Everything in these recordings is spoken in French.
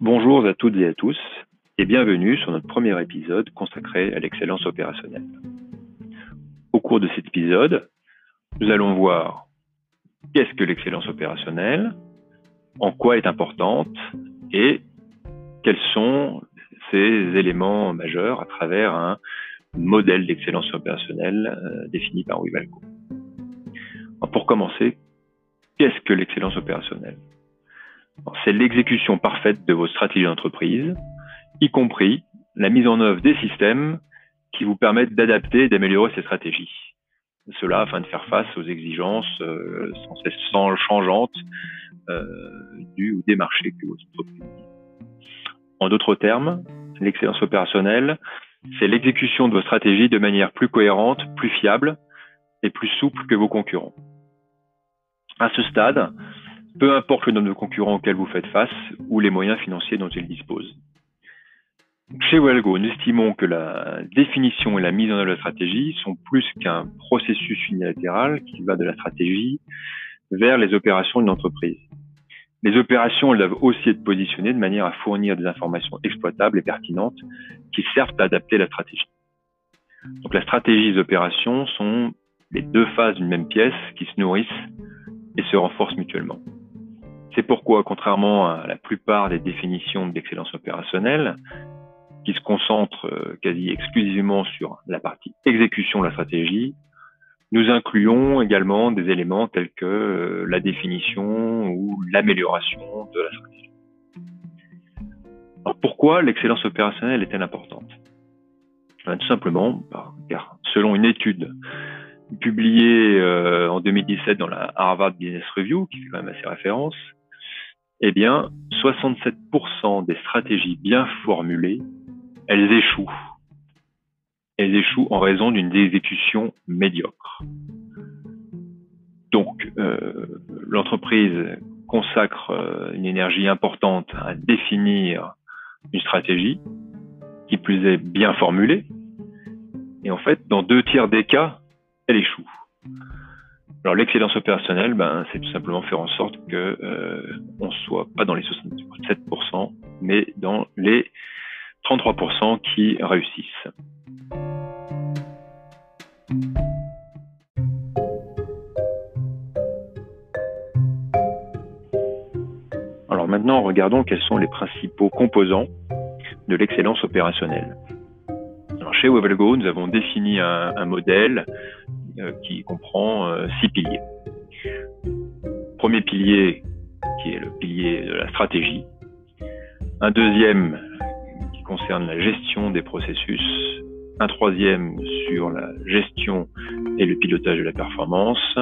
Bonjour à toutes et à tous et bienvenue sur notre premier épisode consacré à l'excellence opérationnelle. Au cours de cet épisode, nous allons voir qu'est-ce que l'excellence opérationnelle, en quoi est importante et quels sont ces éléments majeurs à travers un modèle d'excellence opérationnelle euh, défini par Wivalco. Pour commencer, qu'est-ce que l'excellence opérationnelle? C'est l'exécution parfaite de vos stratégies d'entreprise, y compris la mise en œuvre des systèmes qui vous permettent d'adapter et d'améliorer ces stratégies. Cela afin de faire face aux exigences euh, sans cesse changeantes euh, du ou des marchés que votre entreprise. En d'autres termes, l'excellence opérationnelle, c'est l'exécution de vos stratégies de manière plus cohérente, plus fiable et plus souple que vos concurrents. À ce stade, peu importe le nombre de concurrents auxquels vous faites face ou les moyens financiers dont ils disposent. Chez Welgo, nous estimons que la définition et la mise en œuvre de la stratégie sont plus qu'un processus unilatéral qui va de la stratégie vers les opérations d'une entreprise. Les opérations doivent aussi être positionnées de manière à fournir des informations exploitables et pertinentes qui servent à adapter la stratégie. Donc la stratégie et les opérations sont les deux phases d'une même pièce qui se nourrissent et se renforcent mutuellement. C'est pourquoi, contrairement à la plupart des définitions d'excellence opérationnelle, qui se concentre euh, quasi exclusivement sur la partie exécution de la stratégie, nous incluons également des éléments tels que euh, la définition ou l'amélioration de la stratégie. Alors pourquoi l'excellence opérationnelle est-elle importante? Ben, Tout simplement car selon une étude publiée euh, en 2017 dans la Harvard Business Review, qui fait quand même assez référence, eh bien, 67% des stratégies bien formulées elles échouent. Elles échouent en raison d'une exécution médiocre. Donc, euh, l'entreprise consacre euh, une énergie importante à définir une stratégie, qui plus est bien formulée, et en fait, dans deux tiers des cas, elle échoue. L'excellence opérationnelle, ben, c'est tout simplement faire en sorte que euh, on soit pas dans les 67%, mais dans les 33% qui réussissent. Alors maintenant, regardons quels sont les principaux composants de l'excellence opérationnelle. Chez Wevelgo, nous avons défini un, modèle qui comprend euh, six piliers. Premier pilier, qui est le pilier de la stratégie. Un deuxième, concerne la gestion des processus, un troisième sur la gestion et le pilotage de la performance,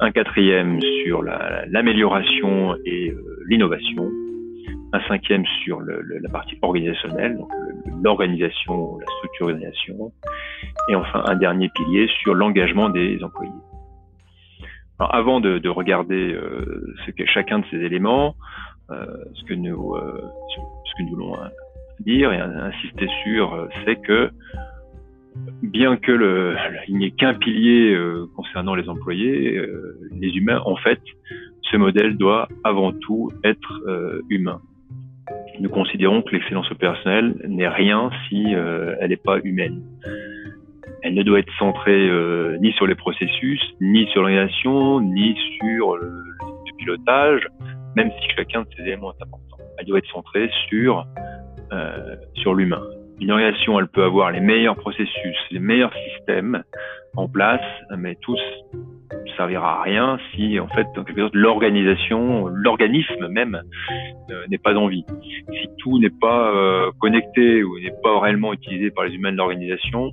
un quatrième sur l'amélioration et euh, l'innovation, un cinquième sur la partie organisationnelle, l'organisation, la structurisation, et enfin un dernier pilier sur l'engagement des employés. Avant de, de regarder euh, ce qu'est chacun de ces éléments, euh, ce que nous euh, ce que nous voulons dire et insister sur, c'est que bien que le, il n'y ait qu'un pilier concernant les employés, les humains, en fait, ce modèle doit avant tout être humain. Nous considérons que l'excellence opérationnelle n'est rien si elle n'est pas humaine. Elle ne doit être centrée ni sur les processus, ni sur l'organisation, ni sur le, le, pilotage, même si chacun de ces éléments est important. Elle doit être centrée sur euh, sur l'humain. Une organisation, elle peut avoir les meilleurs processus, les meilleurs systèmes en place, mais tous servira à rien si, en fait, l'organisation, l'organisme même, euh, n'est pas en vie. Si tout n'est pas euh, connecté ou n'est pas réellement utilisé par les humains de l'organisation,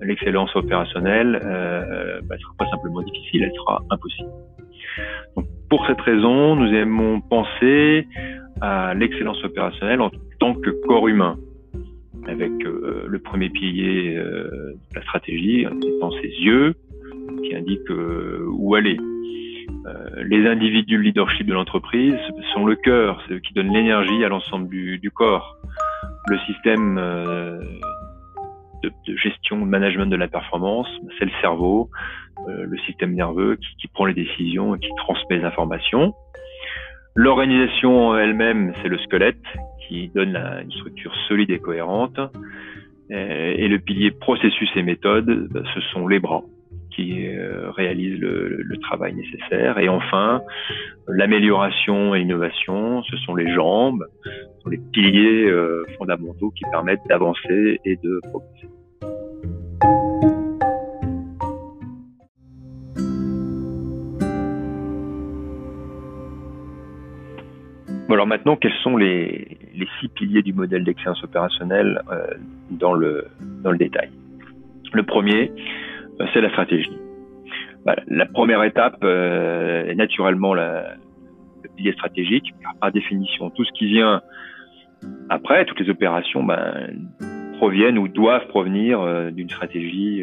l'excellence opérationnelle euh, bah, sera pas simplement difficile, elle sera impossible. Pour cette raison, nous aimons penser à l'excellence opérationnelle en tant que corps humain, avec euh, le premier pilier euh, de la stratégie, étant ses yeux, qui indique euh, où aller. les individus le leadership de l'entreprise sont le cœur, c'est eux qui donnent l'énergie à l'ensemble du, du, corps. Le système de, de, gestion, de management de la performance, c'est le cerveau, le système nerveux qui, qui, prend les décisions et qui transmet les informations. L'organisation elle-même, c'est le squelette qui donne une structure solide et cohérente. Et le pilier processus et méthode, bah, ce sont les bras qui euh, réalisent le, travail nécessaire. Et enfin, l'amélioration et l'innovation, ce sont les jambes, ce sont les piliers euh, fondamentaux qui permettent d'avancer et de progresser. Maintenant, quels sont les, six piliers du modèle d'excellence opérationnelle euh, dans, le, détail? Le premier, euh, c'est la stratégie. La première étape euh, est naturellement le pilier stratégique. Par définition, tout ce qui vient après, toutes les opérations ben, proviennent ou doivent provenir d'une stratégie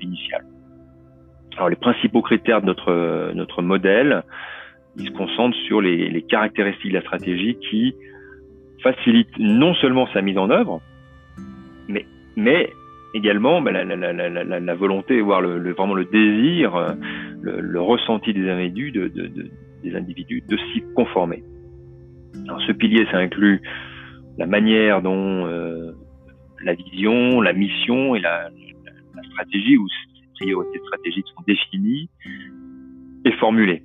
initiale. Alors les principaux critères de notre modèle, il se concentre sur les, caractéristiques de la stratégie qui facilitent non seulement sa mise en œuvre, mais, mais également bah, la, volonté, voire le, vraiment le désir, le, ressenti des individus de, des individus de s'y conformer. Alors, ce pilier, ça inclut la manière dont euh, la vision, la mission et la, stratégie ou ces priorités stratégiques sont définies et formulées.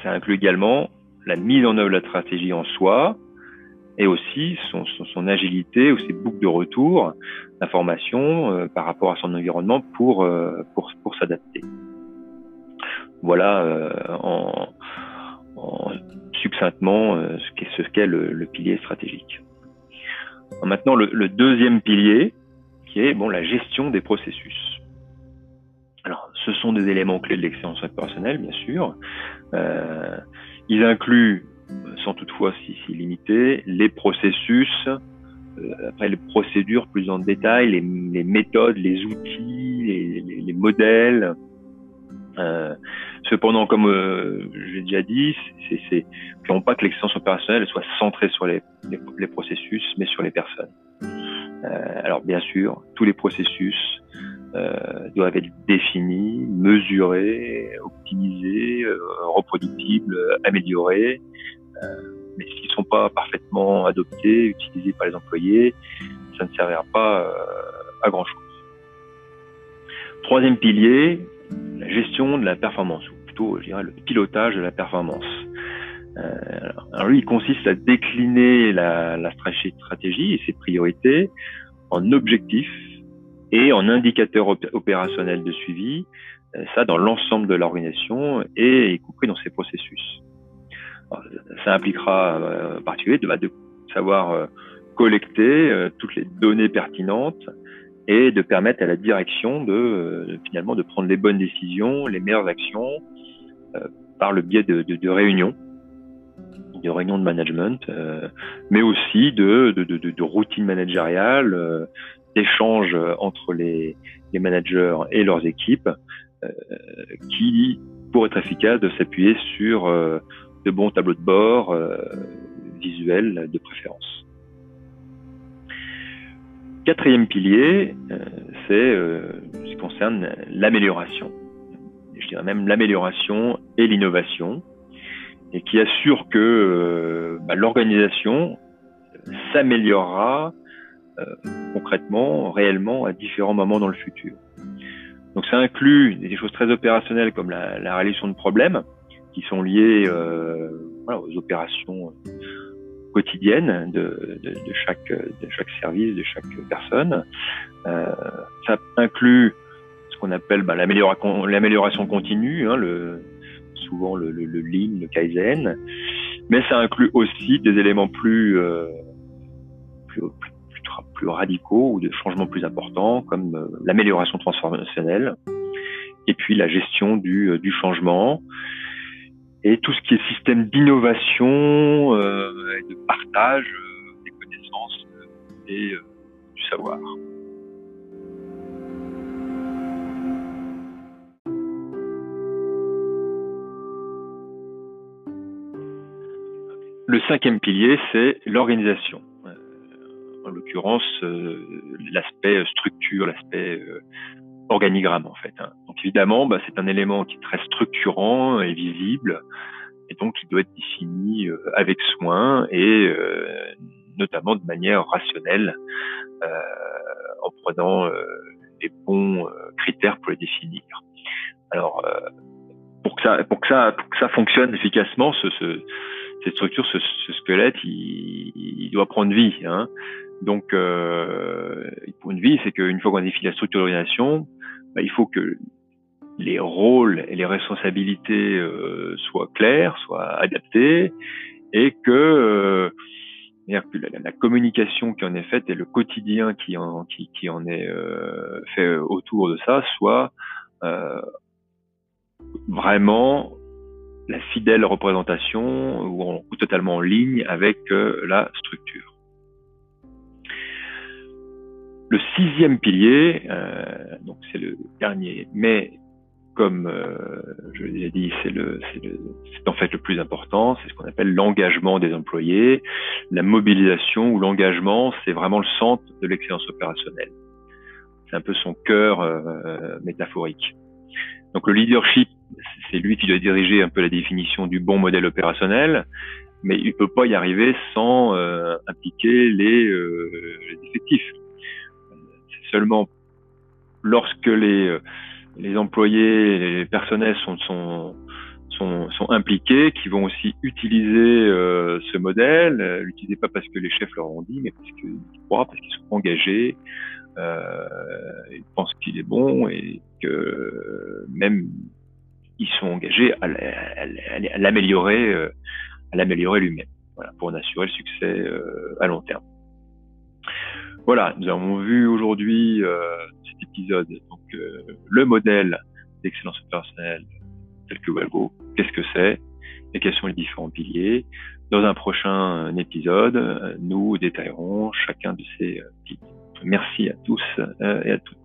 Euh, ça inclut également la mise en œuvre de la stratégie en soi et aussi son, agilité ou ses boucles de retour d'information euh, par rapport à son environnement pour, euh, s'adapter. Voilà en, en, succinctement ce qu'est ce qu'est le, le, pilier stratégique. Maintenant, le, le, deuxième pilier, qui est bon la gestion des processus. Ce sont des éléments clés de l'excellence opérationnelle, bien sûr. Euh, ils incluent, sans toutefois s'y limiter, les processus, euh, après les procédures plus en détail, les, méthodes, les outils, les, les, modèles. Euh, cependant, comme euh, j'ai déjà dit, c'est non pas que l'excellence opérationnelle soit centrée sur les, processus, mais sur les personnes. Alors bien sûr, tous les processus euh, doivent être définis, mesurés, optimisés, euh, reproductibles, améliorés. Euh, mais s'ils ne sont pas parfaitement adoptés, utilisés par les employés, ça ne servira pas à grand chose. Troisième pilier, la gestion de la performance, ou plutôt, le pilotage de la performance. alors lui, il consiste à décliner la, la stratégie et ses priorités en objectifs et en indicateur opérationnel de suivi, euh, ça dans l'ensemble de l'organisation et y compris dans ses processus. ça impliquera euh, en particulier de, bah, de savoir euh, collecter toutes les données pertinentes et de permettre à la direction de, finalement de prendre les bonnes décisions, les meilleures actions par le biais de, de, de réunions de réunions de management, mais aussi de, de, routines managériales, d'échanges entre les, managers et leurs équipes euh, qui, pour être efficace, de s'appuyer sur euh, de bons tableaux de bord euh, visuels de préférence. Quatrième pilier, c'est ce qui concerne l'amélioration. Je dirais même l'amélioration et l'innovation, et qui assure que bah, l'organisation s'améliorera concrètement, réellement, à différents moments dans le futur. Donc ça inclut des choses très opérationnelles comme la, la résolution de problèmes qui sont liés euh, voilà, aux opérations quotidiennes de, chaque, service, de chaque personne. Euh, ça inclut ce qu'on appelle bah, l'amélioration continue, hein, souvent le, le, le, lean, le kaizen, mais ça inclut aussi des éléments euh, plus plus radicaux ou de changements plus importants, comme euh, l'amélioration transformationnelle, et puis la gestion du, euh, du, changement, et tout ce qui est système d'innovation euh, et de partage des connaissances et du savoir. Le cinquième pilier, c'est l'organisation en l'occurrence euh, l'aspect structure, l'aspect euh, organigramme en fait. Hein. Donc évidemment, bah, c'est un élément qui est très structurant et visible et donc il doit être défini avec soin et notamment de manière rationnelle en prenant les bons critères pour les définir. Alors pour que ça fonctionne efficacement ce, ce cette structure ce, squelette il, il, doit prendre vie hein. Donc euh, pour une vie c'est qu'une fois qu'on a défini la structure d'organisation bah, il faut que les rôles et les responsabilités euh, soient clairs soient adaptés et que, euh, la, communication qui en est faite et le quotidien qui en qui, qui en est euh, fait autour de ça soit euh, vraiment la fidèle représentation ou, totalement en ligne avec euh, la structure. Le sixième pilier, euh, donc c'est le dernier, mais comme euh, je l'ai dit, c'est le, c'est en fait le plus important, c'est ce qu'on appelle l'engagement des employés. La mobilisation ou l'engagement, c'est vraiment le centre de l'excellence opérationnelle. C'est un peu son cœur métaphorique. Donc le leadership, c'est lui qui doit diriger un peu la définition du bon modèle opérationnel, mais il peut pas y arriver sans euh, impliquer euh, les effectifs. Seulement lorsque les, euh, employés, les personnels sont, impliqués, qui vont aussi utiliser euh, ce modèle, l'utiliser pas parce que les chefs leur ont dit, mais parce qu'ils croient, parce qu'ils sont engagés, euh, ils pensent qu'il est bon et que même ils sont engagés à, l'améliorer, euh, à l'améliorer lui-même, pour en assurer le succès euh, à long terme. Voilà, nous avons vu aujourd'hui euh, cet épisode, donc le modèle d'excellence opérationnelle tel que Walgo, qu'est-ce que c'est? Et quels sont les différents piliers? Dans un prochain épisode, nous détaillerons chacun de ces piliers. Merci à tous et à toutes.